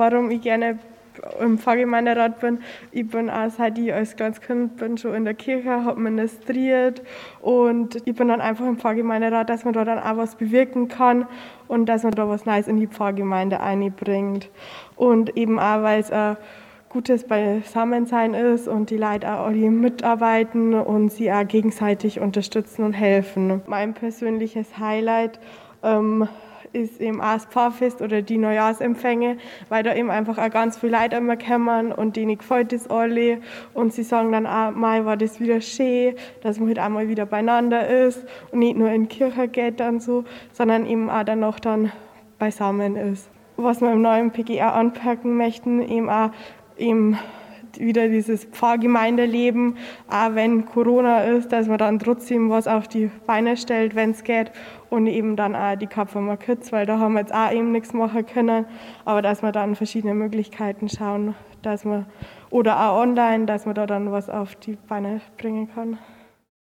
warum ich gerne im Pfarrgemeinderat bin. Ich bin auch seit ich als kleines Kind bin schon in der Kirche, habe ministriert und ich bin dann einfach im Pfarrgemeinderat, dass man da dann auch was bewirken kann und dass man da was Neues in die Pfarrgemeinde einbringt. Und eben auch, weil es ein gutes Beisammensein ist und die Leute auch alle mitarbeiten und sie auch gegenseitig unterstützen und helfen. Mein persönliches Highlight ähm, ist eben auch das Pfarrfest oder die Neujahrsempfänge, weil da eben einfach auch ganz viele Leute immer kommen und denen gefällt das alle und sie sagen dann auch, mal war das wieder schön, dass man halt auch mal wieder beieinander ist und nicht nur in die Kirche geht dann so, sondern eben auch dann noch dann beisammen ist. Was wir im neuen PGR anpacken möchten, eben auch eben wieder dieses Pfarrgemeindeleben, auch wenn Corona ist, dass man dann trotzdem was auf die Beine stellt, wenn es geht. Und eben dann auch die Kapfer Kids, weil da haben wir jetzt auch eben nichts machen können, aber dass wir dann verschiedene Möglichkeiten schauen, dass man oder auch online, dass man da dann was auf die Beine bringen kann.